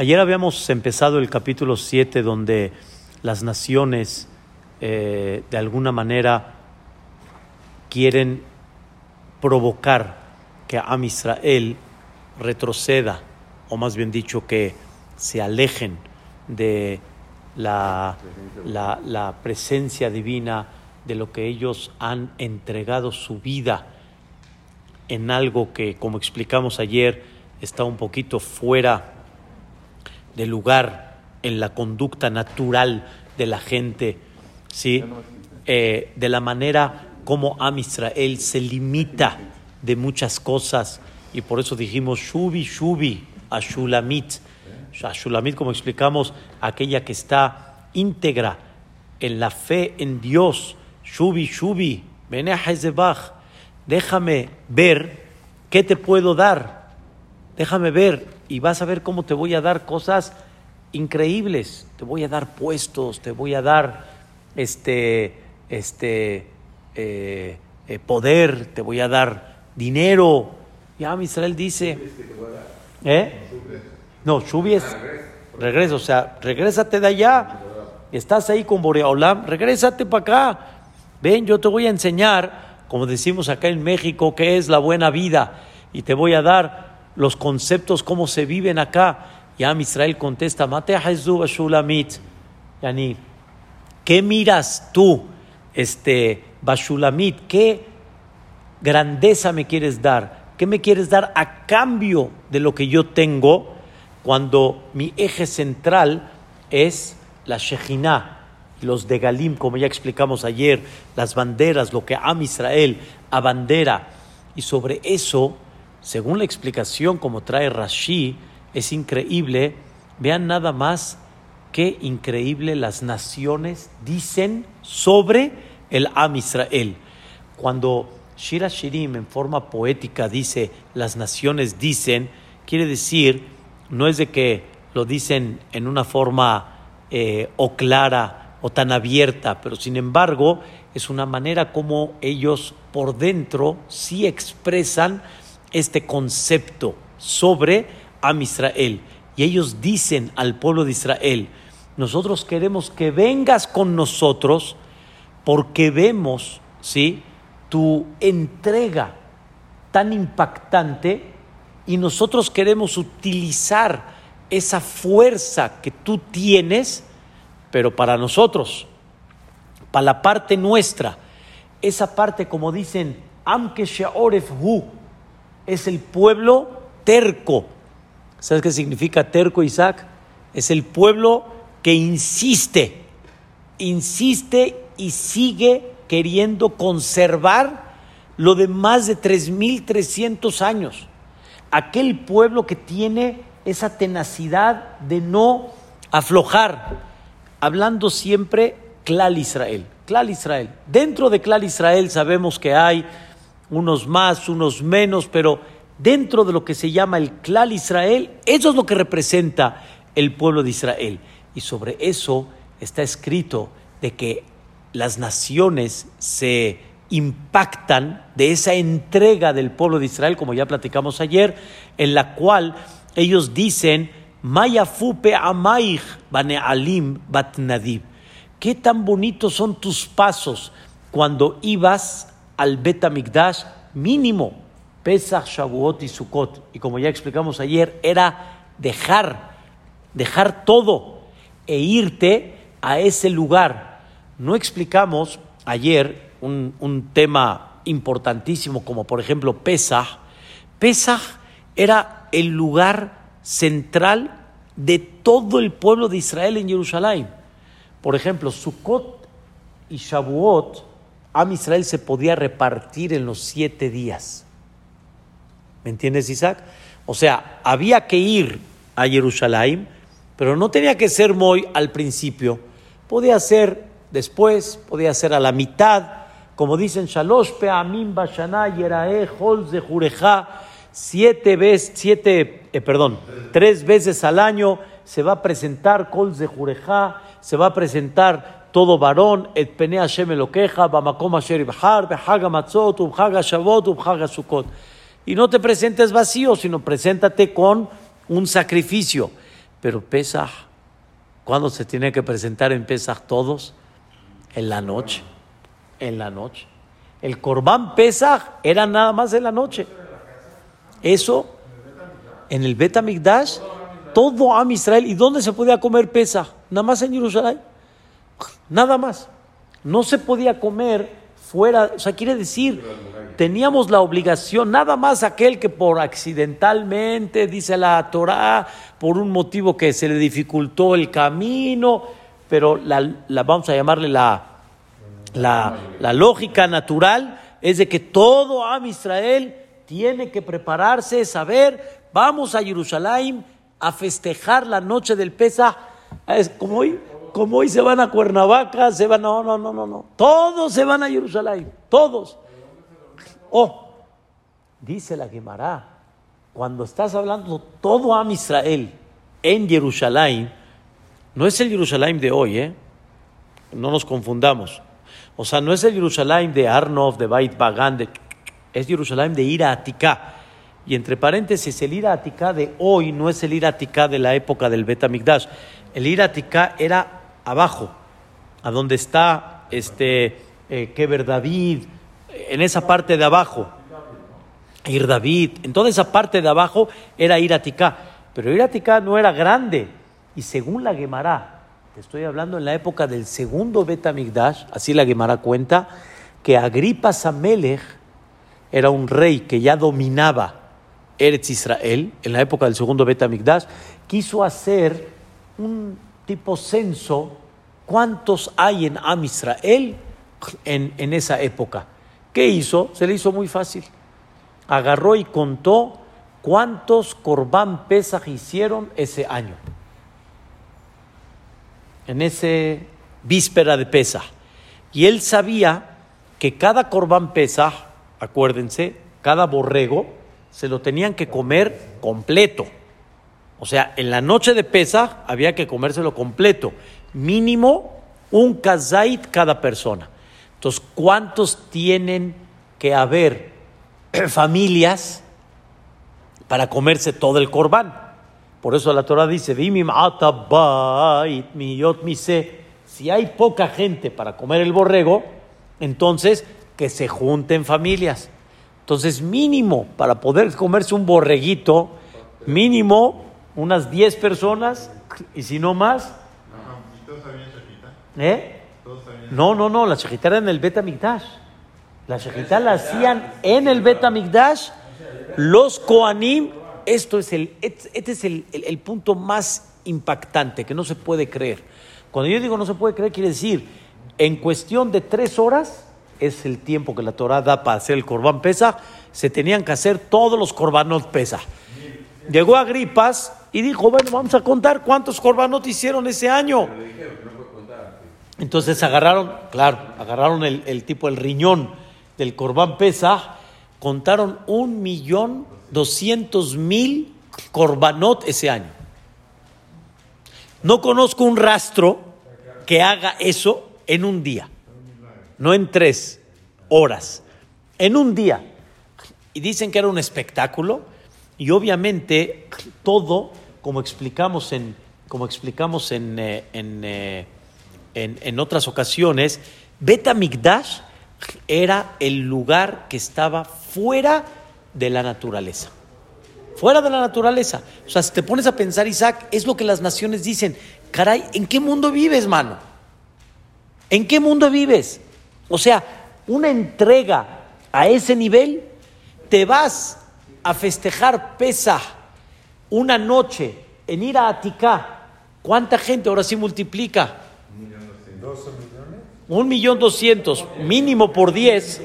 Ayer habíamos empezado el capítulo 7 donde las naciones eh, de alguna manera quieren provocar que Am Israel retroceda, o más bien dicho, que se alejen de la, la, presencia divina, de lo que ellos han entregado su vida en algo que, como explicamos ayer, está un poquito fuera de lugar en la conducta natural de la gente, ¿sí? Eh, de la manera como Am Israel se limita de muchas cosas y por eso dijimos Shubi Shubi a Shulamit. A Shulamit, como explicamos, aquella que está íntegra en la fe en Dios. Shubi Shubi, déjame ver qué te puedo dar. Déjame ver y vas a ver cómo te voy a dar cosas increíbles. Te voy a dar puestos, te voy a dar este, este, eh, eh, poder, te voy a dar dinero. Ya Israel dice, ¿eh? No, Shubi es regreso, o sea, regrésate de allá. Estás ahí con Boreolam, regrésate para acá. Ven, yo te voy a enseñar, como decimos acá en México, qué es la buena vida y te voy a dar los conceptos, cómo se viven acá. Y Am Israel contesta, Bashulamit. Yani, ¿qué miras tú, este, Bashulamit? ¿Qué grandeza me quieres dar? ¿Qué me quieres dar a cambio de lo que yo tengo cuando mi eje central es la Shejinah, los de Galim, como ya explicamos ayer, las banderas, lo que Am Israel abandera. Y sobre eso, según la explicación como trae Rashi, es increíble. Vean nada más qué increíble las naciones dicen sobre el Am Israel. Cuando Shira Shirim en forma poética dice las naciones dicen, quiere decir, no es de que lo dicen en una forma eh, o clara o tan abierta, pero sin embargo es una manera como ellos por dentro sí expresan este concepto sobre Am Israel. Y ellos dicen al pueblo de Israel, nosotros queremos que vengas con nosotros porque vemos, ¿sí? tu entrega tan impactante y nosotros queremos utilizar esa fuerza que tú tienes, pero para nosotros, para la parte nuestra, esa parte como dicen, Amke Hu, es el pueblo terco. ¿Sabes qué significa terco, Isaac? Es el pueblo que insiste, insiste y sigue queriendo conservar lo de más de 3.300 años. Aquel pueblo que tiene esa tenacidad de no aflojar, hablando siempre Clal Israel. Clal Israel. Dentro de Clal Israel sabemos que hay unos más, unos menos, pero dentro de lo que se llama el Clal Israel, eso es lo que representa el pueblo de Israel. Y sobre eso está escrito de que las naciones se impactan de esa entrega del pueblo de Israel, como ya platicamos ayer, en la cual ellos dicen, Mayafupe amaich alim batnadib. Qué tan bonitos son tus pasos cuando ibas al Betamigdash mínimo, Pesach, Shavuot y Sukkot. Y como ya explicamos ayer, era dejar, dejar todo e irte a ese lugar no explicamos ayer un, tema importantísimo como por ejemplo Pesach. Pesach era el lugar central de todo el pueblo de Israel en Jerusalén. Por ejemplo, Sukkot y Shavuot, Am Israel se podía repartir en los siete días. ¿Me entiendes, Isaac? O sea, había que ir a Jerusalén, pero no tenía que ser muy al principio. Podía ser después, podía ser a la mitad, como dicen Shalosh Peamim Bashana Yerae Holz de Jureja, siete veces, siete, eh, perdón, tres veces al año se va a presentar Holz de Jureja, se va a presentar todo varón, et pene Hashem elokeja, bamakom asher ibhar, behaga matzot, ubhaga shavot, ubhaga sukkot. Y no te presentes vacío, sino preséntate con un sacrificio. Pero Pesach, ¿cuándo se tiene que presentar en Pesach todos? En la noche. En la noche. El Corbán Pesach era nada más en la noche. Eso, en el Bet todo Am Israel. ¿Y dónde se podía comer Pesach? Nada más en Jerusalén. Nada más. No se podía comer fuera. O sea, quiere decir, teníamos la obligación, nada más aquel que por accidentalmente, dice la Torah, por un motivo que se le dificultó el camino, pero la, vamos a llamarle la, la, la, lógica natural, es de que todo Am Israel tiene que prepararse, saber, vamos a Jerusalén a festejar la noche del Pesach. Es como hoy, como hoy se van a Cuernavaca, se van, no, no, no, no, no. Todos se van a Jerusalén, todos. Oh, dice la Gemara, cuando estás hablando todo a Israel en Jerusalén, no es el Jerusalén de hoy, ¿eh? No nos confundamos. O sea, no es el Jerusalén de Arnov, de Beit Bagan, de... es Jerusalén de Ira Atika. Y entre paréntesis, el Ira Atika de hoy no es el Ira Atika de la época del Betamigdash. El Ira Atika era abajo, a donde está este eh, Keber David, en esa parte de abajo. Ir David, en toda esa parte de abajo era Iratica, pero Iratica no era grande. Y según la Gemara, te estoy hablando en la época del segundo Betamigdash, así la Gemara cuenta, que Agripa Samelech era un rey que ya dominaba Eretz Israel en la época del segundo Betamigdash, quiso hacer un tipo censo cuántos hay en Am Israel en, en esa época. ¿Qué hizo? Se le hizo muy fácil. Agarró y contó cuántos Corbán Pesaj hicieron ese año. En ese víspera de Pesaj. Y él sabía que cada Corbán Pesaj, acuérdense, cada borrego, se lo tenían que comer completo. O sea, en la noche de Pesaj había que comérselo completo. Mínimo un kazait cada persona. Entonces, ¿cuántos tienen que haber familias para comerse todo el corbán? Por eso la Torah dice, si hay poca gente para comer el borrego, entonces que se junten familias. Entonces, mínimo, para poder comerse un borreguito, mínimo unas 10 personas, y si no más. ¿Eh? No, no, no, la shejitá era en el Betamigdash. La shejitá la hacían en el Betamigdash. Los Koanim, esto es el, este es el, el, punto más impactante que no se puede creer. Cuando yo digo no se puede creer, quiere decir, en cuestión de tres horas, es el tiempo que la Torah da para hacer el Corbán Pesa, se tenían que hacer todos los Corbanot Pesa. Llegó a Gripas y dijo, bueno, vamos a contar cuántos Corbanot hicieron ese año. Entonces agarraron, claro, agarraron el, tipo, el riñón del Corbán Pesa, contaron un millón doscientos mil Corbanot ese año. No conozco un rastro que haga eso en un día, no en tres horas, en un día. Y dicen que era un espectáculo y obviamente todo, como explicamos en, como explicamos en, eh, en eh, en, otras ocasiones, Betamigdash era el lugar que estaba fuera de la naturaleza. Fuera de la naturaleza. O sea, si te pones a pensar, Isaac, es lo que las naciones dicen. Caray, ¿en qué mundo vives, mano? ¿En qué mundo vives? O sea, una entrega a ese nivel, te vas a festejar pesa una noche en ir a Aticá. ¿Cuánta gente ahora sí multiplica? Un millón doscientos, mínimo por diez,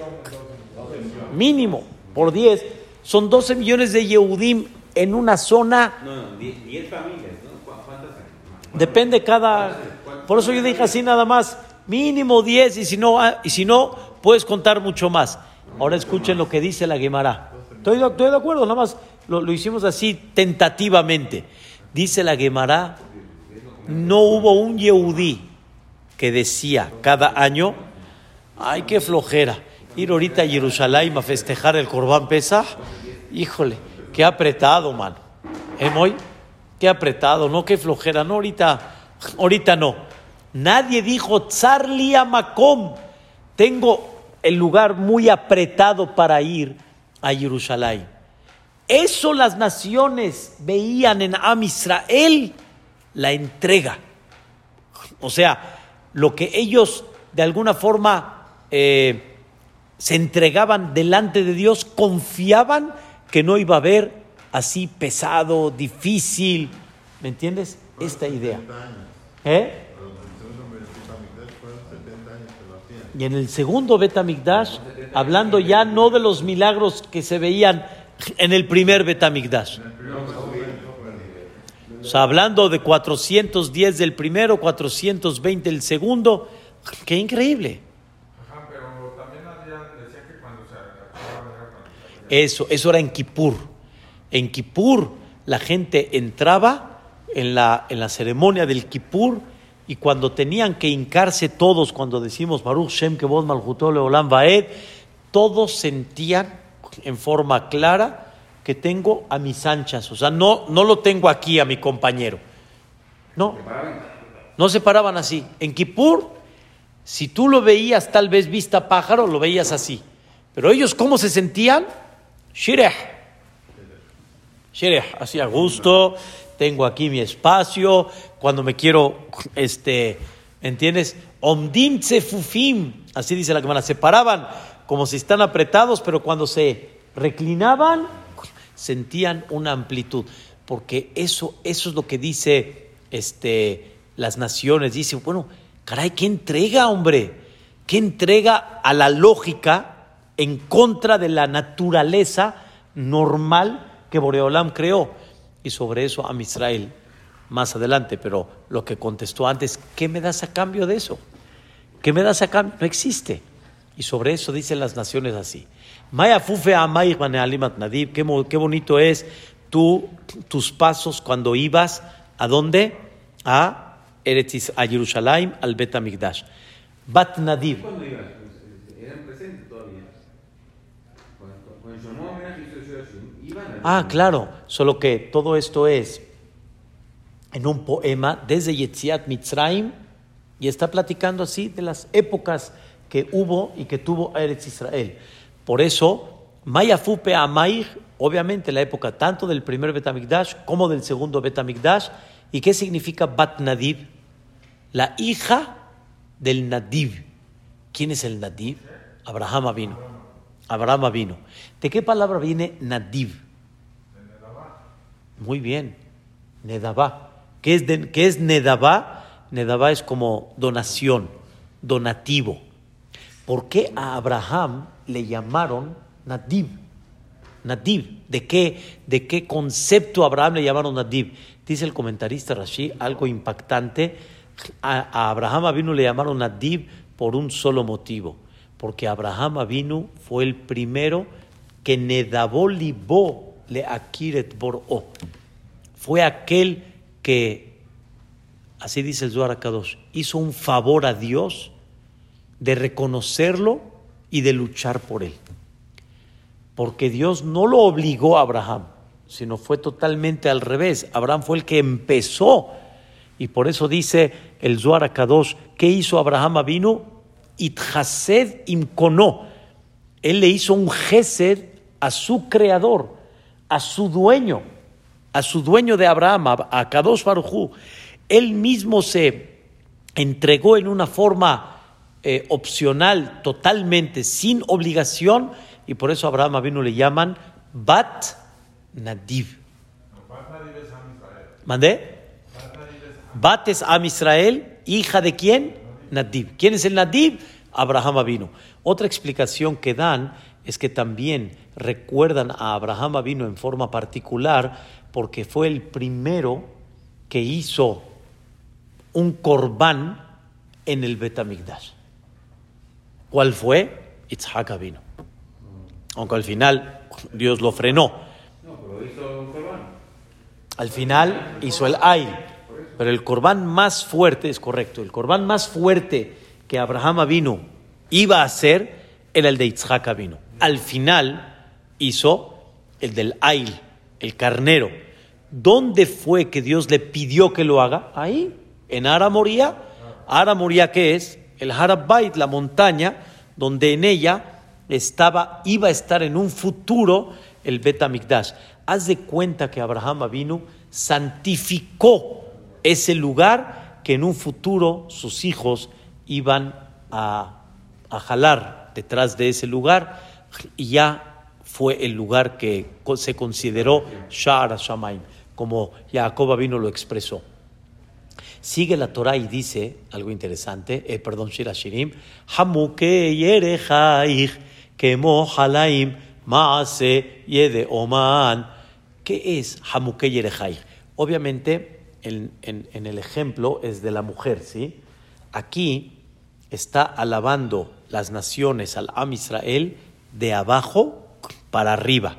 mínimo por diez, son 12 millones de Yehudim en una zona. No, no, diez familias, ¿no? ¿Cuántas? Depende cada. Por eso yo dije así nada más, mínimo 10 y si no, ah, y si no puedes contar mucho más. Ahora escuchen lo que dice la Gemara. Estoy, de acuerdo, nada más lo, hicimos así tentativamente. Dice la Gemara, no hubo un Yehudí que decía cada año, ay, qué flojera, ir ahorita a Jerusalén a festejar el Corbán Pesach, híjole, qué apretado, mano. ¿Eh, Moy? qué apretado, no, qué flojera, no, ahorita, ahorita no. Nadie dijo, Tzarli Makom, tengo el lugar muy apretado para ir a Jerusalén. Eso las naciones veían en Am Israel, la entrega. O sea, lo que ellos de alguna forma eh, se entregaban delante de Dios, confiaban que no iba a haber así pesado, difícil. ¿Me entiendes? Esta idea. ¿Eh? Y en el segundo Betamigdash, hablando ya no de los milagros que se veían en el primer Betamigdash. O sea, hablando de 410 del primero, 420 del segundo, qué increíble. Eso, eso era en Kippur. En Kippur la gente entraba en la, en la ceremonia del Kippur y cuando tenían que hincarse todos, cuando decimos Baruch Shem Kevod Malchutole Olam Vaed, todos sentían en forma clara que tengo a mis anchas. O sea, no, no lo tengo aquí a mi compañero. No, no se paraban así. En Kippur, si tú lo veías tal vez vista pájaro, lo veías así. Pero ellos, ¿cómo se sentían? Shireh. Shireh, así a gusto, tengo aquí mi espacio, cuando me quiero, este, ¿entiendes? Omdim fufim, así dice la que se paraban como si están apretados, pero cuando se reclinaban, sentían una amplitud, porque eso, eso es lo que dice este, las naciones, dice, bueno, caray, ¿qué entrega, hombre? ¿Qué entrega a la lógica en contra de la naturaleza normal que Boreolam creó? Y sobre eso a Israel más adelante, pero lo que contestó antes, ¿qué me das a cambio de eso? ¿Qué me das a cambio? No existe. Y sobre eso dicen las naciones así. Maya fufe nadib, qué, qué bonito es tú, tus pasos cuando ibas, ¿a dónde? A Eretz, a Jerusalén, al Bet Amigdash. Bat Nadib. Ah, claro, solo que todo esto es en un poema desde Yetziat Mitzrayim y está platicando así de las épocas que hubo y que tuvo Eretz Israel. Por eso, Mayafupe Amair, obviamente la época tanto del primer Betamigdash como del segundo Betamigdash. ¿Y qué significa Bat Nadiv? La hija del Nadiv. ¿Quién es el Nadiv? Abraham vino. Abraham vino. ¿De qué palabra viene Nadiv? Muy bien. Nedabá. ¿Qué es, ¿Qué es Nedabá? Nedabá es como donación, donativo. ¿Por qué a Abraham le llamaron Nadib? Nadib, ¿de qué, de qué concepto a Abraham le llamaron Nadib? Dice el comentarista Rashi algo impactante. A, Abraham Avinu le llamaron Nadib por un solo motivo, porque Abraham Avinu fue el primero que Nedabó libó le akiret bor'o. Fue aquel que, así dice el Zohar Kadosh, hizo un favor a Dios de reconocerlo y de luchar por él. Porque Dios no lo obligó a Abraham, sino fue totalmente al revés. Abraham fue el que empezó. Y por eso dice el Zohar Akadosh, ¿qué hizo Abraham Avinu? Itchased imkonó. Él le hizo un gesed a su creador, a su dueño, a su dueño de Abraham, a Kadosh Barujú. Él mismo se entregó en una forma eh, opcional totalmente, sin obligación, y por eso Abraham vino le llaman Bat Nadiv. ¿Mandé? Bat es Am Israel, hija de quién? Nadiv. ¿Quién es el Nadiv? Abraham vino. Otra explicación que dan es que también recuerdan a Abraham vino en forma particular porque fue el primero que hizo un corbán en el Betamigdash. ¿Cuál fue? Itzhak vino. Aunque al final Dios lo frenó. No, pero hizo un corbán. Al final hizo el ay. Pero el corbán más fuerte, es correcto, el corbán más fuerte que Abraham vino iba a hacer era el de Itzhak vino. Al final hizo el del Ail, el carnero. ¿Dónde fue que Dios le pidió que lo haga? Ahí, en Ara Moría. Ara Moría, ¿qué es? El Harabait, la montaña, donde en ella estaba, iba a estar en un futuro el Bet Haz de cuenta que Abraham vino, santificó ese lugar que en un futuro sus hijos iban a, jalar detrás de ese lugar y ya fue el lugar que se consideró Sha'ar Shamaim, como Jacob vino lo expresó. Sigue la Torah y dice algo interesante, eh, perdón, Shira Shirim, Hamuke Yerechaich, Kemo Halaim, Maase Yede Oman. ¿Qué es Hamuke Yerechaich? Obviamente, en, en, el ejemplo es de la mujer, ¿sí? Aquí está alabando las naciones al Am Israel de abajo para arriba.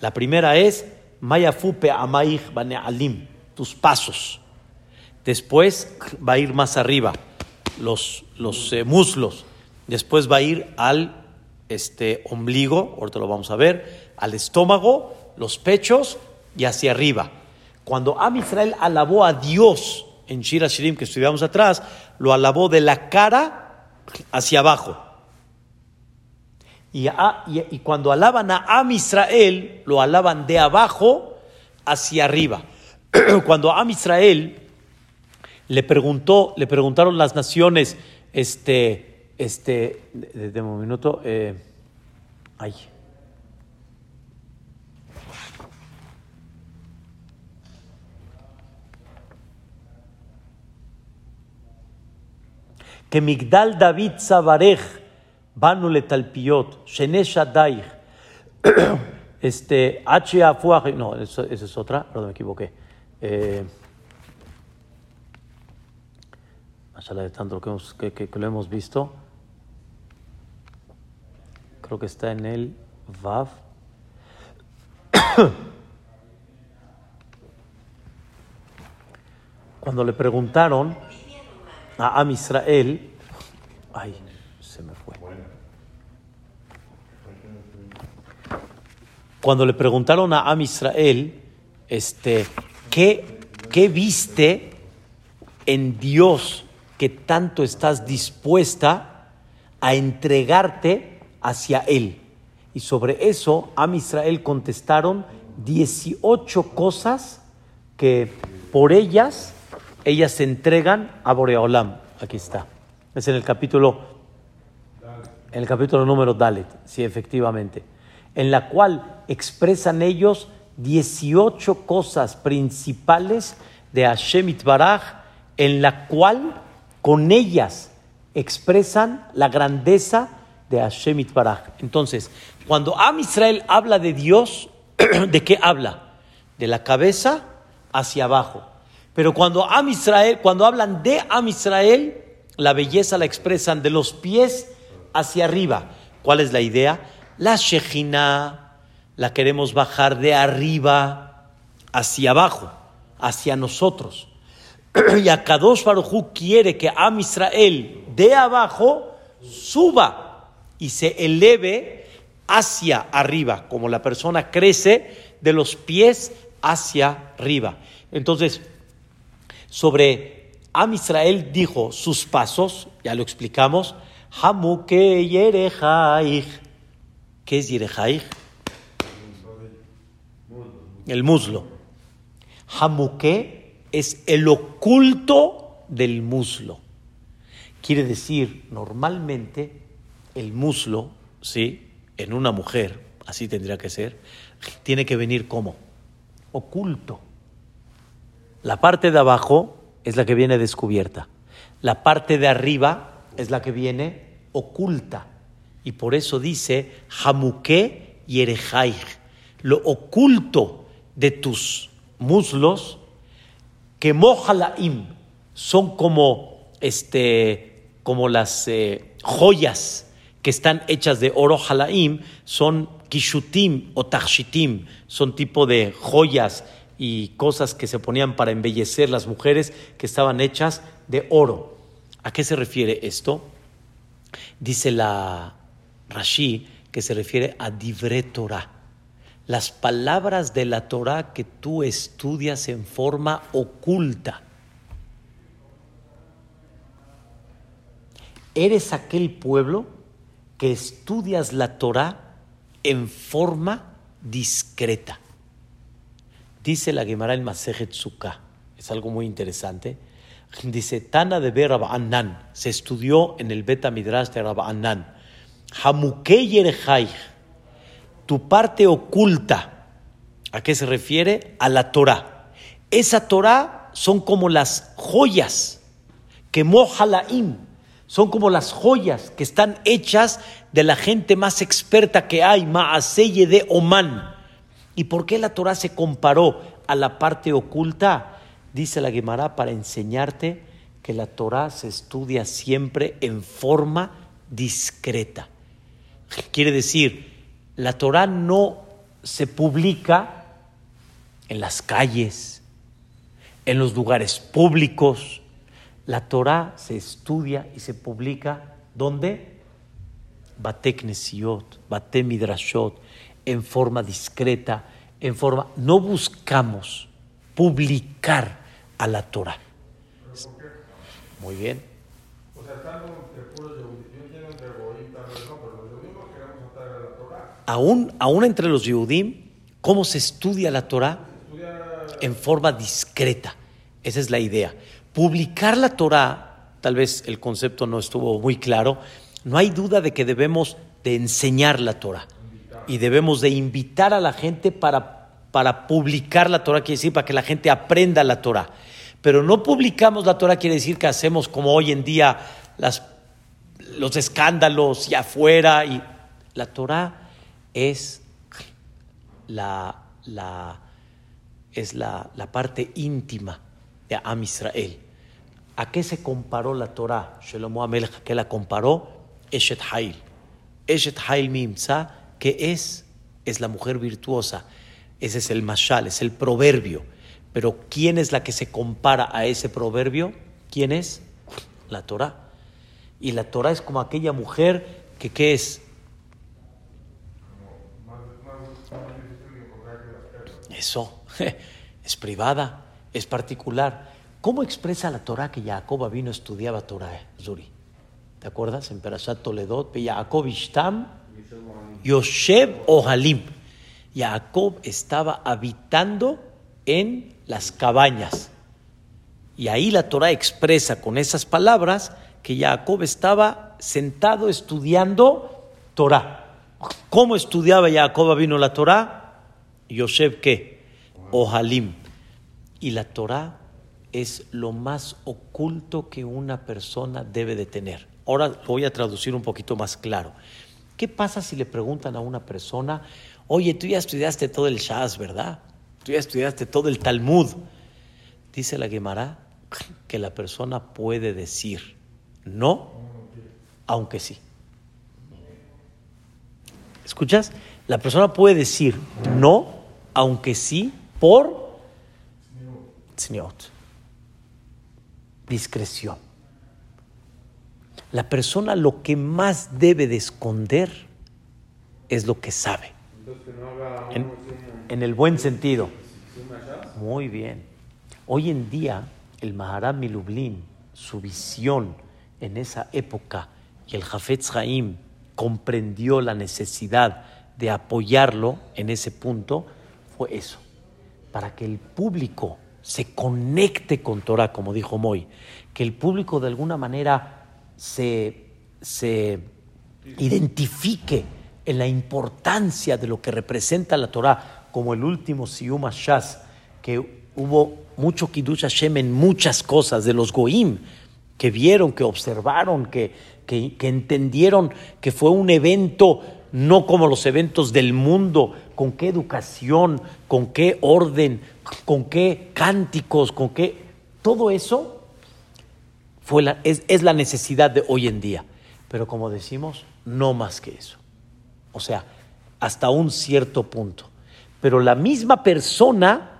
La primera es Mayafupe Amaich Bane Alim, tus pasos. Después va a ir más arriba, los, los eh, muslos. Después va a ir al este, ombligo, ahorita lo vamos a ver, al estómago, los pechos y hacia arriba. Cuando Am Israel alabó a Dios en Shira Shirim, que estudiamos atrás, lo alabó de la cara hacia abajo. Y, y, cuando alaban a Am Israel, lo alaban de abajo hacia arriba. cuando Am Israel le preguntó, le preguntaron las naciones, este, este, de, un minuto, eh, ay. que Migdal David Zabarej, Banule Talpiot, Shenesh Adaich, este, H. no, esa es otra, perdón, me equivoqué. Eh, de tanto que, que, lo hemos visto. Creo que está en el Vav. Cuando le preguntaron a Am Israel, ay, se me fue. Cuando le preguntaron a Am Israel, este, ¿qué, qué viste en Dios que tanto estás dispuesta a entregarte hacia Él? Y sobre eso, Am Israel contestaron 18 cosas que por ellas ellas se entregan a Boreolam. Aquí está. Es en el capítulo, en el capítulo número Dalet, sí, efectivamente. En la cual expresan ellos 18 cosas principales de Hashem Baraj, en la cual con ellas expresan la grandeza de Hashem Baraj. Entonces, cuando Am Israel habla de Dios, ¿de qué habla? De la cabeza hacia abajo. Pero cuando Am Israel, cuando hablan de Am Israel, la belleza la expresan de los pies hacia arriba. ¿Cuál es la idea? La Shejina la queremos bajar de arriba hacia abajo, hacia nosotros. Y a Kadosh Baruj quiere que Am Israel de abajo suba y se eleve hacia arriba, como la persona crece de los pies hacia arriba. Entonces, sobre Am Israel dijo sus pasos, ya lo explicamos, Hamuke Yerejaich. ¿Qué es Yerejaich? El muslo. Hamuke es el oculto del muslo. Quiere decir, normalmente el muslo, ¿sí? En una mujer, así tendría que ser, tiene que venir como oculto. La parte de abajo es la que viene descubierta. La parte de arriba es la que viene oculta. Y por eso dice Hamuke y lo oculto de tus muslos, que mojalaim son como, este, como las eh, joyas que están hechas de oro halaim, son kishutim o takshitim, son tipo de joyas y cosas que se ponían para embellecer las mujeres que estaban hechas de oro. ¿A qué se refiere esto? Dice la Rashi que se refiere a Divre Torah. Las palabras de la Torah que tú estudias en forma oculta. Eres aquel pueblo que estudias la Torah en forma discreta. Dice la Gemara el Masejet es algo muy interesante. Dice, Tana de Rabba Annan, se estudió en el Beta Midrash de Rabba Annan. Hamukei tu parte oculta. ¿A qué se refiere? A la Torah. Esa Torah son como las joyas que mojalaim, son como las joyas que están hechas de la gente más experta que hay, Maaseye de Oman. ¿Y por qué la Torah se comparó a la parte oculta? Dice la Gemara para enseñarte que la Torah se estudia siempre en forma discreta. Quiere decir, la Torah no se publica en las calles, en los lugares públicos, la Torah se estudia y se publica ¿dónde? Bate Knesiot, Bate Midrashot, en forma discreta, en forma. No buscamos publicar a la Torah. Muy bien. O sea, Aún, entre los Yehudim, ¿cómo se estudia la Torah? En forma discreta. Esa es la idea publicar la Torah, tal vez el concepto no estuvo muy claro, no hay duda de que debemos de enseñar la Torah y debemos de invitar a la gente para, publicar la Torah, quiere decir para que la gente aprenda la Torah. Pero no publicamos la Torah, quiere decir que hacemos como hoy en día los escándalos y afuera. Y la Torah es la, la, es la, la parte íntima de Am Israel. ¿A qué se comparó la Torah? Shelomo Amelech, que la comparó? Eshet Hail. Eshet Hail Mimza, que es? Es la mujer virtuosa. Ese es el mashal, es el proverbio. Pero ¿quién es la que se compara a ese proverbio? ¿Quién es? La Torah. Y la Torah es como aquella mujer que ¿qué es? Eso, es privada es particular. ¿Cómo expresa la Torah que Jacob vino estudiaba Torah, Zuri? ¿Te acuerdas? En Perashat Toledot, Jacob Ishtam, Yoshev Ohalim. Jacob estaba habitando en las cabañas. Y ahí la Torah expresa con esas palabras que Jacob estaba sentado estudiando Torah. ¿Cómo estudiaba Jacob vino la Torah? Yoshev qué? Ohalim. Y la Torah es lo más oculto que una persona debe de tener. Ahora voy a traducir un poquito más claro. ¿Qué pasa si le preguntan a una persona, oye, tú ya estudiaste todo el Shaz, ¿verdad? Tú ya estudiaste todo el Talmud. Dice la Gemara que la persona puede decir no, aunque sí. ¿Escuchas? La persona puede decir no, aunque sí, por Discreción. La persona lo que más debe de esconder es lo que sabe. En, el buen sentido. Muy bien. Hoy en día, el Maharam Milublin, su visión en esa época, y el Jafetz Haim comprendió la necesidad de apoyarlo en ese punto, eso, para que el público se conecte con Torah, como dijo Moy, que el público de alguna manera se, identifique en la importancia de lo que representa la Torah, como el último Siyum Shas, que hubo mucho Kiddush Hashem en muchas cosas de los Goim, que vieron, que observaron, que, que entendieron que fue un evento no como los eventos del mundo, con qué educación, con qué orden, con qué cánticos, con qué... Todo eso fue es, es la necesidad de hoy en día. Pero como decimos, no más que eso. O sea, hasta un cierto punto. Pero la misma persona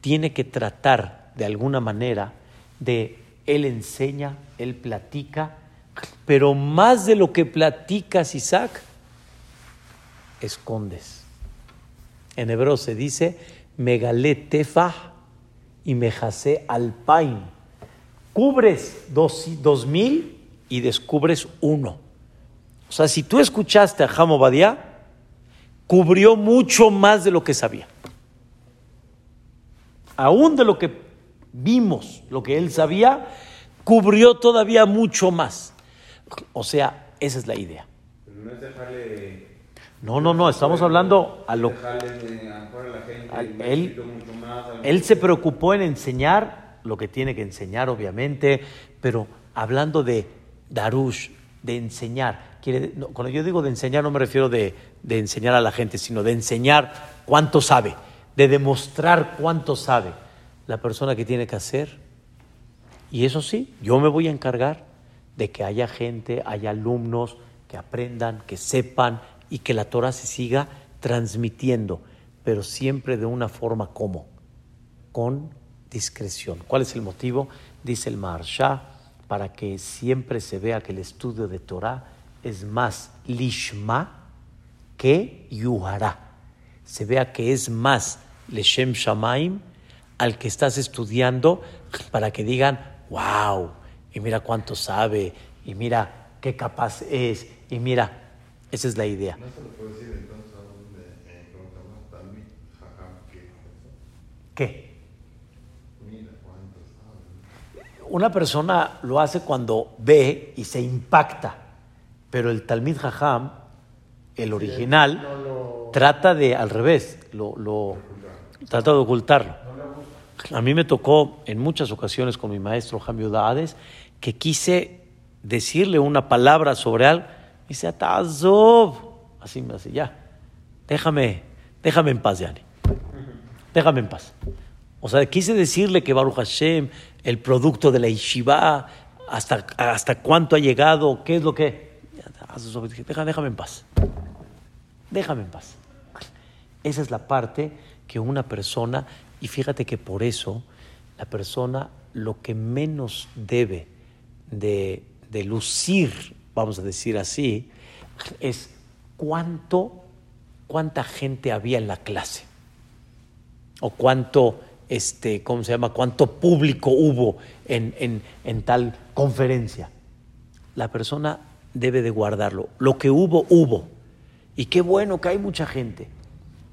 tiene que tratar de alguna manera de, él enseña, él platica, pero más de lo que platicas, Isaac, escondes. En hebreo se dice Megalé tefa y mejase alpain. Cubres dos, dos mil y descubres uno. O sea, si tú escuchaste a Jamo Badia, cubrió mucho más de lo que sabía. Aún de lo que vimos, lo que él sabía, cubrió todavía mucho más. O sea, esa es la idea. no es dejarle. No, no, no, estamos hablando a lo él, él se preocupó en enseñar lo que tiene que enseñar, obviamente, pero hablando de Darush, de enseñar. Quiere, cuando yo digo de enseñar no me refiero de, de enseñar a la gente, sino de enseñar cuánto sabe, de demostrar cuánto sabe la persona que tiene que hacer. Y eso sí, yo me voy a encargar de que haya gente, haya alumnos que aprendan, que sepan y que la Torah se siga transmitiendo, pero siempre de una forma como, con discreción. ¿Cuál es el motivo? Dice el Maharsha, para que siempre se vea que el estudio de Torah es más lishma que yuhara. Se vea que es más leshem shamaim al que estás estudiando para que digan, wow, y mira cuánto sabe, y mira qué capaz es, y mira, esa es la idea. ¿No se lo puede decir entonces a un ¿Qué? una persona lo hace cuando ve y se impacta, pero el Talmid Jajam, el original, trata de, al revés, lo, lo trata de ocultarlo. A mí me tocó en muchas ocasiones con mi maestro Jamio Dades que quise decirle una palabra sobre algo. Me dice, Atazov. Así me hace, ya, déjame, déjame en paz, Yani. Déjame en paz. O sea, quise decirle que Baruch Hashem, el producto de la Yeshiva, hasta, hasta cuánto ha llegado, qué es lo que... Déjame, déjame en paz. Déjame en paz. Esa es la parte que una persona, y fíjate que por eso la persona lo que menos debe de, de lucir, vamos a decir así, es cuánto, cuánta gente había en la clase o cuánto este, ¿cómo se llama? ¿Cuánto público hubo en, en, tal conferencia? La persona debe de guardarlo. Lo que hubo, hubo. Y qué bueno que hay mucha gente.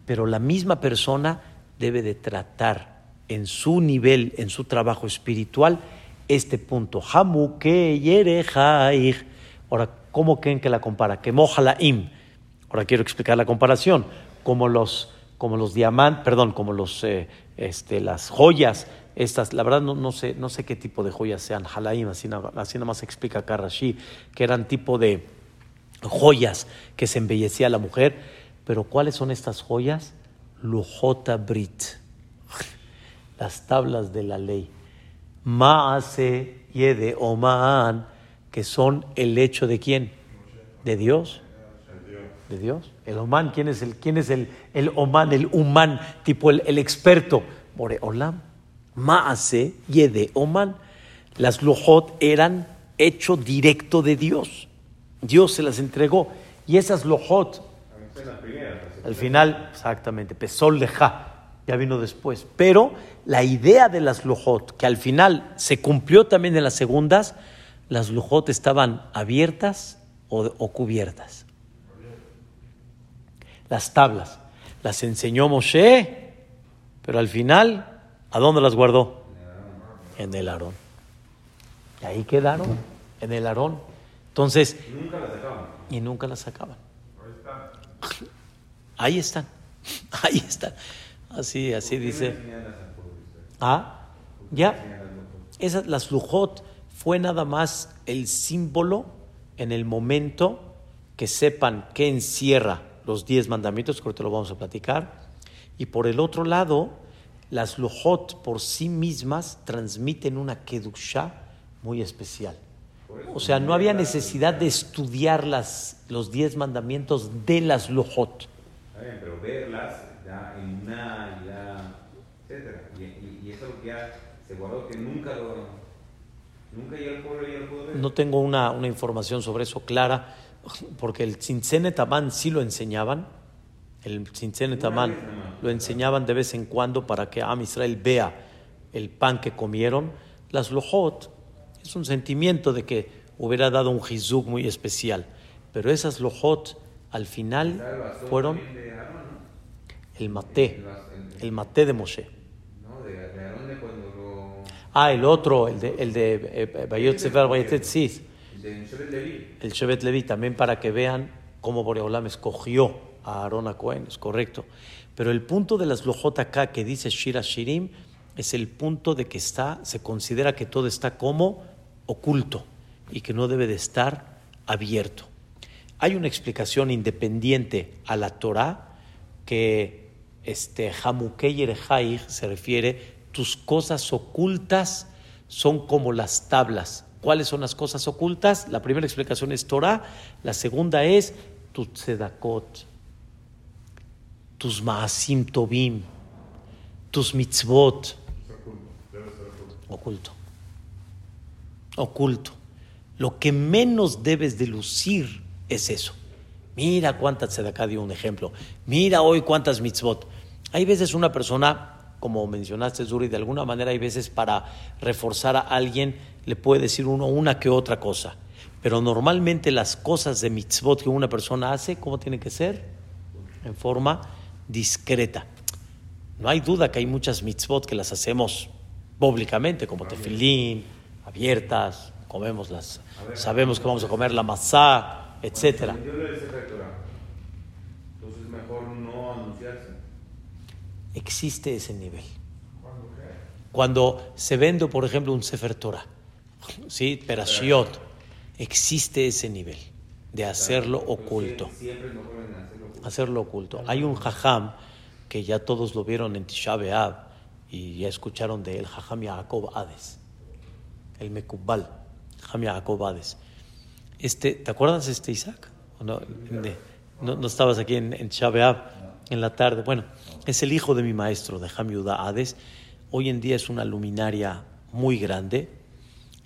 Pero la misma persona debe de tratar en su nivel, en su trabajo espiritual, este punto. Hamu que Ahora, ¿cómo creen que la compara? Que im. Ahora quiero explicar la comparación. Como los, como los diamantes, perdón, como los eh, este, las joyas, estas, la verdad no, no, sé, no sé qué tipo de joyas sean, halaim, así, así nada más explica Karashi, que eran tipo de joyas que se embellecía la mujer, pero ¿cuáles son estas joyas? Lujota Brit, las tablas de la ley, Maase Yede Oman, que son el hecho de quién? De Dios. De Dios. El Oman, ¿quién es el, quién es el, el Oman, el Human, tipo el, el experto? Olam. Maase Yede Oman. Las Lojot eran hecho directo de Dios. Dios se las entregó. Y esas Lojot, al final, exactamente, Pesol Ja, ya vino después. Pero la idea de las Lojot, que al final se cumplió también en las segundas, las Lojot estaban abiertas o, o cubiertas las tablas. Las enseñó Moshe, pero al final, ¿a dónde las guardó? En el Aarón. Y ahí quedaron, en el Aarón. Entonces, nunca las sacaban. Y nunca las sacaban. Ahí están. Ahí están. Así, así dice. Ah, ya. Esas, las lujot fue nada más el símbolo en el momento que sepan qué encierra los diez mandamientos, que ahorita lo vamos a platicar. Y por el otro lado, las lujot por sí mismas transmiten una kedusha muy especial. O sea, no había necesidad de estudiar las, los diez mandamientos de las lujot. pero verlas ya en una, ya, etcétera. Y, eso lo que ya se guardó que nunca lo... Nunca ya el pueblo ya lo ver. No tengo una, una información sobre eso clara porque el Tzitzene Taman sí lo enseñaban. El Tzitzene Taman. lo enseñaban de vez en cuando para que Am Israel vea el pan que comieron. Las lojot es un sentimiento de que hubiera dado un jizuk muy especial. Pero esas lojot al final fueron el maté, el maté de Moshe. Ah, el otro, el de, el de eh, Bayot Sefer Bayetet Sis. El Shevet Levi, también para que vean cómo Boreolam escogió a Aarón a Cohen, es correcto. Pero el punto de las lojot acá que dice Shira Shirim es el punto de que está, se considera que todo está como oculto y que no debe de estar abierto. Hay una explicación independiente a la Torah que este Hamukey se refiere tus cosas ocultas son como las tablas. ¿Cuáles son las cosas ocultas? La primera explicación es Torah, la segunda es tu tzedakot, tus maasim tobim, tus mitzvot. Oculto. Oculto. Lo que menos debes de lucir es eso. Mira cuántas tzedakah dio un ejemplo. Mira hoy cuántas mitzvot. Hay veces una persona como mencionaste, Zuri, de alguna manera hay veces para reforzar a alguien le puede decir uno una que otra cosa. Pero normalmente las cosas de mitzvot que una persona hace, ¿cómo tiene que ser? En forma discreta. No hay duda que hay muchas mitzvot que las hacemos públicamente, como tefilín, abiertas, comemos las, sabemos que vamos a comer la masá, etcétera. Existe ese nivel. Cuando se vende, por ejemplo, un Sefer Torah, ¿sí? Perashiot, existe ese nivel de hacerlo oculto. Hacerlo oculto. Hay un jajam que ya todos lo vieron en Tisha B'Av y ya escucharon de él, jajam Yaakov Hades, el Mekubal, jajam Yaakov Hades. Este, ¿Te acuerdas este Isaac? No, no, estabas aquí en, en Tisha en la tarde. Bueno, es el hijo de mi maestro, de Hamiuda Hades. Hoy en día es una luminaria muy grande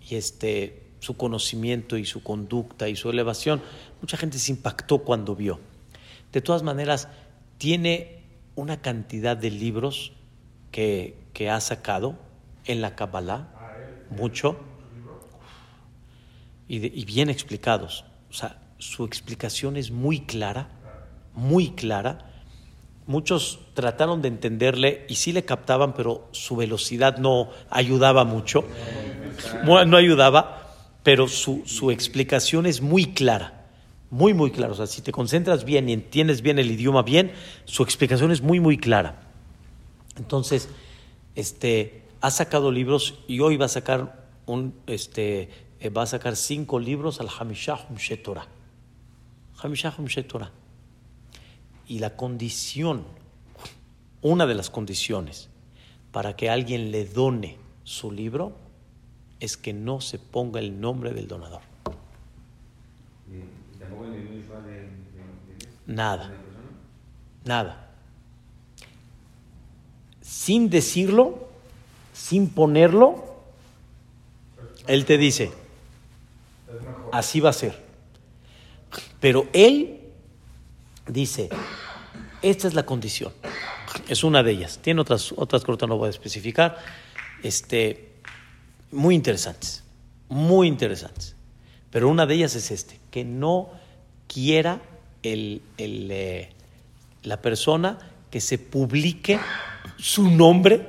y este, su conocimiento y su conducta y su elevación, mucha gente se impactó cuando vio. De todas maneras, tiene una cantidad de libros que, que ha sacado en la Kabbalah, mucho, y, y bien explicados. O sea, su explicación es muy clara, muy clara muchos trataron de entenderle y sí le captaban, pero su velocidad no ayudaba mucho. No ayudaba, pero su, su explicación es muy clara, muy, muy clara. O sea, si te concentras bien y entiendes bien el idioma bien, su explicación es muy, muy clara. Entonces, este, ha sacado libros y hoy va a sacar un, este, eh, va a sacar cinco libros al Hamishah Shetorah. Hamishah Shetorah. Y la condición, una de las condiciones para que alguien le done su libro es que no se ponga el nombre del donador. Nada. Nada. Sin decirlo, sin ponerlo, él te dice, así va a ser. Pero él dice, esta es la condición. Es una de ellas. Tiene otras, otras que no voy a especificar. Este, muy interesantes. Muy interesantes. Pero una de ellas es este, que no quiera el, el, eh, la persona que se publique su nombre,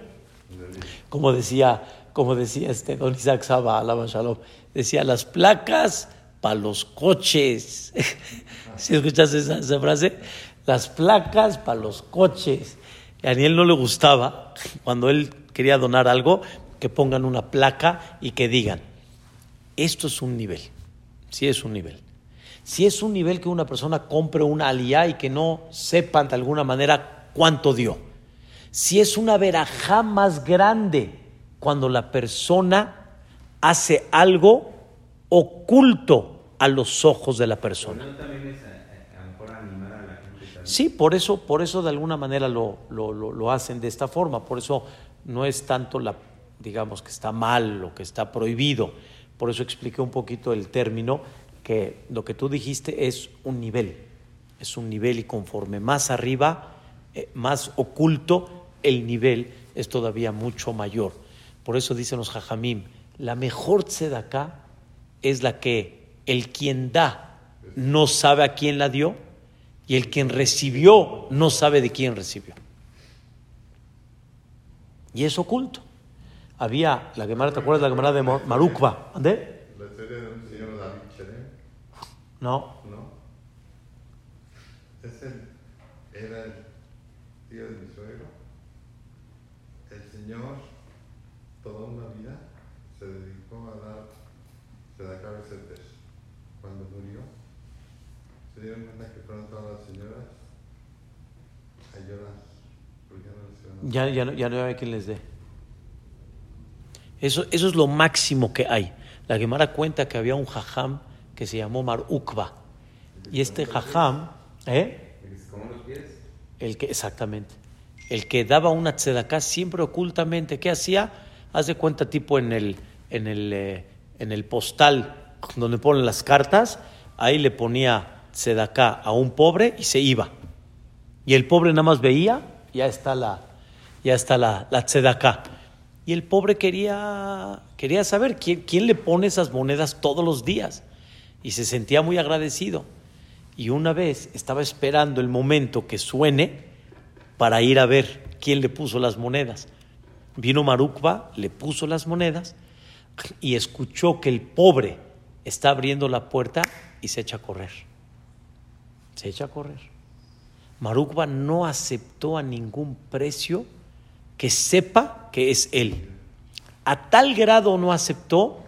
como decía, como decía este don Isaac Saba, shalom, decía las placas para los coches. si escuchas esa, esa frase, las placas para los coches. Y a Daniel no le gustaba cuando él quería donar algo que pongan una placa y que digan, esto es un nivel, sí es un nivel. Si es un nivel que una persona compre una aliyah y que no sepan de alguna manera cuánto dio. Si es una verajá más grande cuando la persona hace algo oculto a los ojos de la persona. Sí, por eso, por eso de alguna manera lo, lo, hacen de esta forma. Por eso no es tanto la, digamos, que está mal o que está prohibido. Por eso expliqué un poquito el término que lo que tú dijiste es un nivel. Es un nivel y conforme más arriba, eh, más oculto, el nivel es todavía mucho mayor. Por eso dicen los jajamim, la mejor tzedakah es la que el quien da no sabe a quién la dio y el quien recibió no sabe de quién recibió. Y es oculto. Había la Gemara, ¿te acuerdas de la Gemara de Marukva? ¿Dónde? La historia de un señor David Cherem, No. ¿no? Ese era el tío de mi suegro. El señor, toda una vida, se dedicó a dar Besetes. Cuando murió, se dieron cuenta que fueron todas las señoras a llorar. Porque ya no les Ya, ya, no, ya no hay quien les dé. Eso, eso es lo máximo que hay. La Gemara cuenta que había un jajam que se llamó Mar Ukba. Y este jajam, ¿eh? El que, exactamente. El que daba una tzedaká siempre ocultamente. ¿Qué hacía? Haz de cuenta, tipo en el, en el, eh, en el postal donde ponen las cartas, ahí le ponía tzedaká a un pobre y se iba. Y el pobre nada más veía, ya está la, ya está la, la tzedaká. Y el pobre quería, quería saber quién, quién le pone esas monedas todos los días. Y se sentía muy agradecido. Y una vez estaba esperando el momento que suene para ir a ver quién le puso las monedas. Vino Marukba, le puso las monedas y escuchó que el pobre está abriendo la puerta y se echa a correr. Se echa a correr. Marukba no aceptó a ningún precio que sepa que es él. A tal grado no aceptó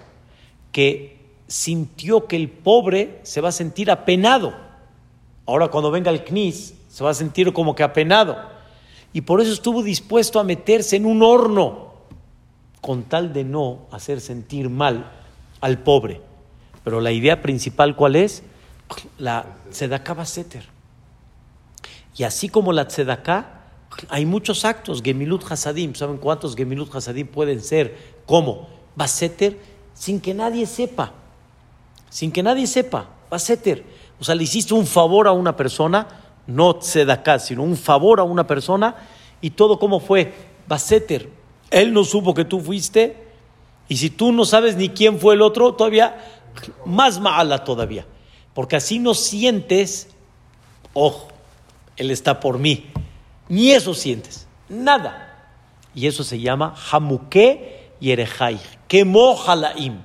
que sintió que el pobre se va a sentir apenado. Ahora cuando venga el CNIS se va a sentir como que apenado. Y por eso estuvo dispuesto a meterse en un horno con tal de no hacer sentir mal al pobre. Pero la idea principal, ¿cuál es? La tzedaká baseter. Y así como la tzedaká, hay muchos actos, gemilut hasadim. ¿Saben cuántos gemilut hasadim pueden ser? ¿Cómo? Baseter, sin que nadie sepa. Sin que nadie sepa. Baseter. O sea, le hiciste un favor a una persona, no tzedaká, sino un favor a una persona, y todo como fue. Baseter. Él no supo que tú fuiste, y si tú no sabes ni quién fue el otro, todavía más mala todavía. Porque así no sientes, ojo, él está por mí. Ni eso sientes, nada. Y eso se llama Hamuke Yerejai, Kemo Halaim,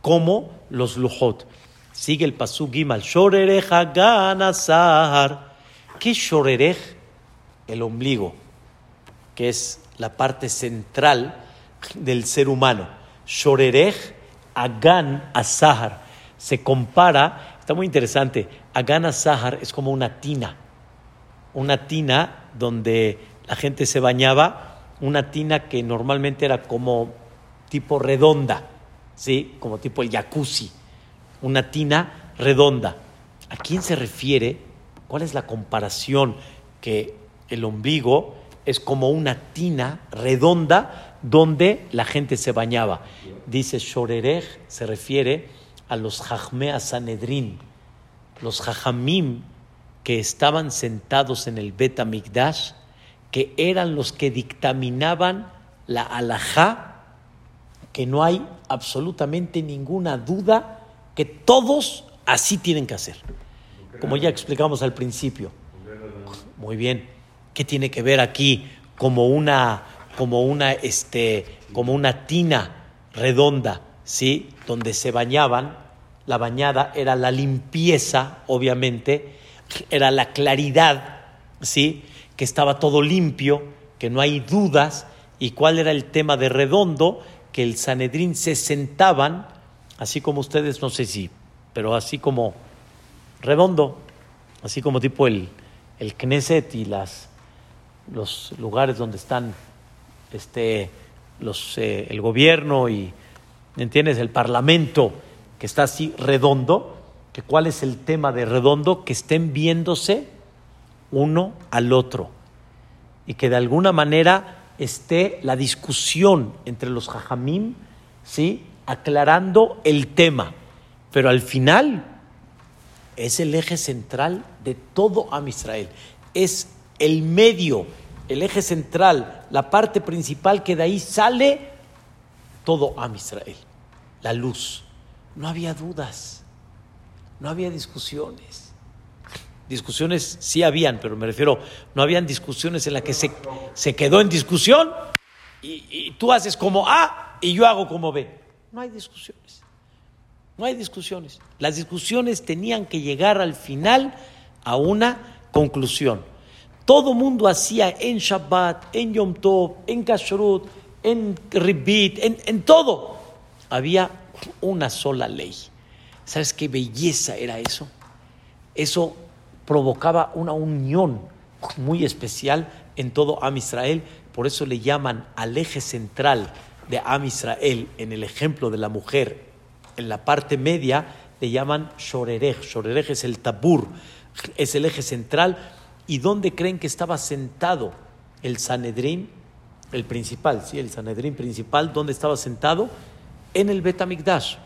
como los Lujot. Sigue el pasuk Gimal, Shorerej Hagan Sahar. ¿Qué Shorerej? El ombligo, que es la parte central del ser humano. Shorerej Agan Asahar. Se compara, muy interesante, Agan Asahar es como una tina una tina donde la gente se bañaba, una tina que normalmente era como tipo redonda, ¿sí? Como tipo el jacuzzi, una tina redonda. ¿A quién se refiere? ¿Cuál es la comparación? Que el ombligo es como una tina redonda donde la gente se bañaba. Dice Shorerej, se refiere a los Jajmea Sanedrin, los Jajamim que estaban sentados en el Bet Amigdash, que eran los que dictaminaban la alajá, que no hay absolutamente ninguna duda que todos así tienen que hacer. Como ya explicamos al principio. Muy bien. ¿Qué tiene que ver aquí como una como una este como una tina redonda, ¿sí? Donde se bañaban, la bañada era la limpieza, obviamente, era la claridad, ¿sí? Que estaba todo limpio, que no hay dudas. ¿Y cuál era el tema de redondo? Que el Sanedrín se sentaban, así como ustedes, no sé si, pero así como redondo, así como tipo el, el Knesset y las, los lugares donde están este, los, eh, el gobierno y, ¿entiendes? El parlamento que está así redondo, que cuál es el tema de redondo, que estén viéndose uno al otro y que de alguna manera esté la discusión entre los jajamim, ¿sí? aclarando el tema, pero al final es el eje central de todo Am Israel, es el medio, el eje central, la parte principal que de ahí sale todo Am Israel, la luz. No había dudas, no había discusiones. Discusiones sí habían, pero me refiero, no habían discusiones en las que se, se quedó en discusión y, tú haces como A y yo hago como B. No hay discusiones. No hay discusiones. Las discusiones tenían que llegar al final a una conclusión. Todo mundo hacía en Shabbat, en Yom Tov, en Kashrut, en Ribit, en, en todo. Había una sola ley. ¿Sabes qué belleza era eso? Eso provocaba una unión muy especial en todo Am Israel. Por eso le llaman al eje central de Am Israel, en el ejemplo de la mujer, en la parte media, le llaman Shorerej. Shorerej es el tabur, es el eje central. ¿Y dónde creen que estaba sentado el Sanedrín? El principal, sí, el Sanedrín principal, ¿dónde estaba sentado? En el Betamigdash,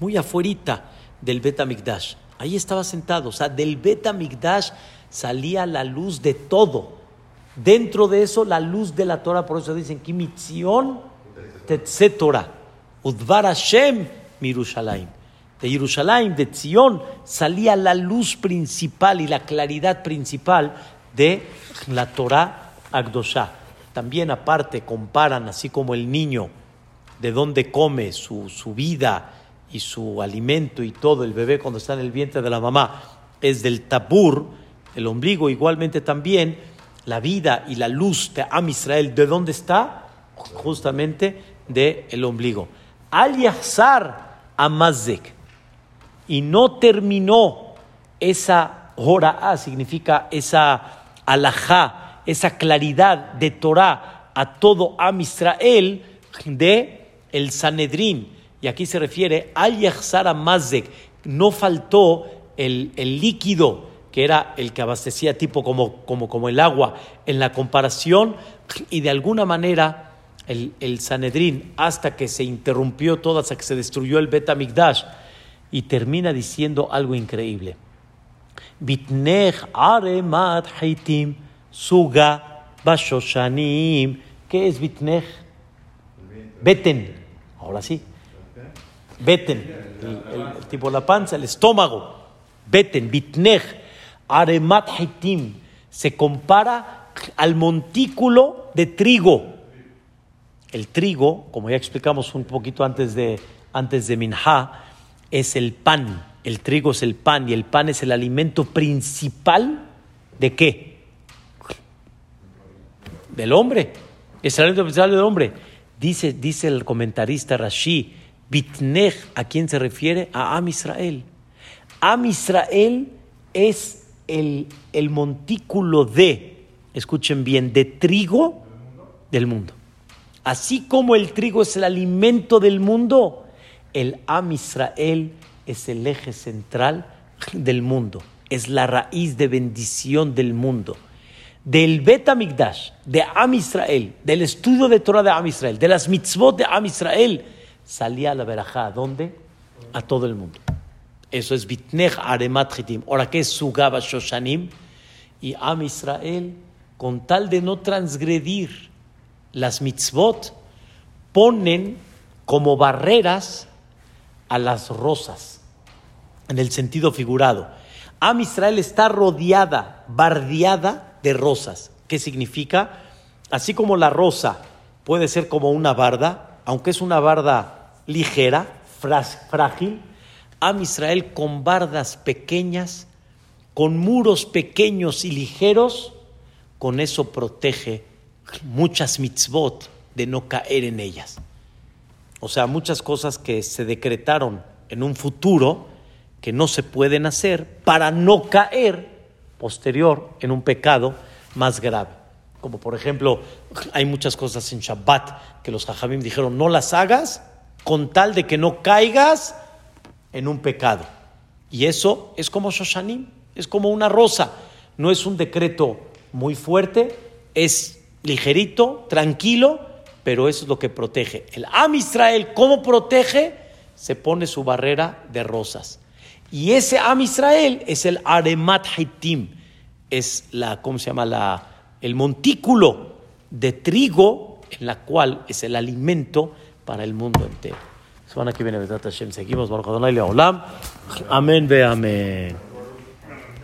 muy afuerita del Betamigdash. Ahí estaba sentado, o sea, del Betamigdash salía la luz de todo. Dentro de eso, la luz de la Torah, por eso dicen, Kimitzion Tetze Torah, Udvar Hashem Mirushalayim. De Jerusalén, de Zion, salía la luz principal y la claridad principal de la Torah Agdoshá. También aparte comparan, así como el niño, de dónde come su, su vida y su alimento y todo, el bebé cuando está en el vientre de la mamá, es del tabur, el ombligo, igualmente también la vida y la luz de Am Israel, ¿de dónde está? Justamente del el ombligo. Al Yahzar Amazek. Y no terminó esa hora significa esa alajá, esa claridad de Torah a todo Am Israel de el Sanedrín. Y aquí se refiere al Yahzar Amazek. No faltó el, el líquido que era el que abastecía tipo como, como, como el agua en la comparación, y de alguna manera el, el Sanedrín, hasta que se interrumpió todo, hasta que se destruyó el Betamigdash, y termina diciendo algo increíble. Bitnech aremat haitim suga bashoshanim. ¿Qué es bitnech? Beten. Ahora sí. Beten. El, el, tipo la panza, el estómago. Beten, bitnech Aremat Hitim se compara al montículo de trigo. El trigo, como ya explicamos un poquito antes de, antes de Minha, es el pan. El trigo es el pan y el pan es el alimento principal de qué? Del hombre. Es el alimento principal del hombre. Dice, dice el comentarista Rashi, Bitnech, ¿a quién se refiere? A Am Israel. Am Israel es el, el montículo de, escuchen bien, de trigo del mundo. Así como el trigo es el alimento del mundo, el Am Israel es el eje central del mundo, es la raíz de bendición del mundo. Del Bet Amigdash, de Am Israel, del estudio de Torah de Am Israel, de las mitzvot de Am Israel, salía la verajá. ¿A dónde? A todo el mundo. Eso es Bitnech Aremat Chitim. Ahora, ¿qué es Sugaba Shoshanim? Y Am Israel, con tal de no transgredir las mitzvot, ponen como barreras a las rosas, en el sentido figurado. Am Israel está rodeada, bardeada de rosas. ¿Qué significa? Así como la rosa puede ser como una barda, aunque es una barda ligera, frágil, Am Israel con bardas pequeñas, con muros pequeños y ligeros, con eso protege muchas mitzvot de no caer en ellas. O sea, muchas cosas que se decretaron en un futuro que no se pueden hacer para no caer posterior en un pecado más grave. Como por ejemplo, hay muchas cosas en Shabbat que los Jajamim dijeron no las hagas con tal de que no caigas en un pecado. Y eso es como Shoshanim, es como una rosa. No es un decreto muy fuerte, es ligerito, tranquilo, pero eso es lo que protege. El Am Israel, ¿cómo protege? Se pone su barrera de rosas. Y ese Am Israel es el Aremat Haitim. es la, ¿cómo se llama? La, el montículo de trigo en la cual es el alimento para el mundo entero. Semana que viene, Hashem, seguimos. Amén ve amén.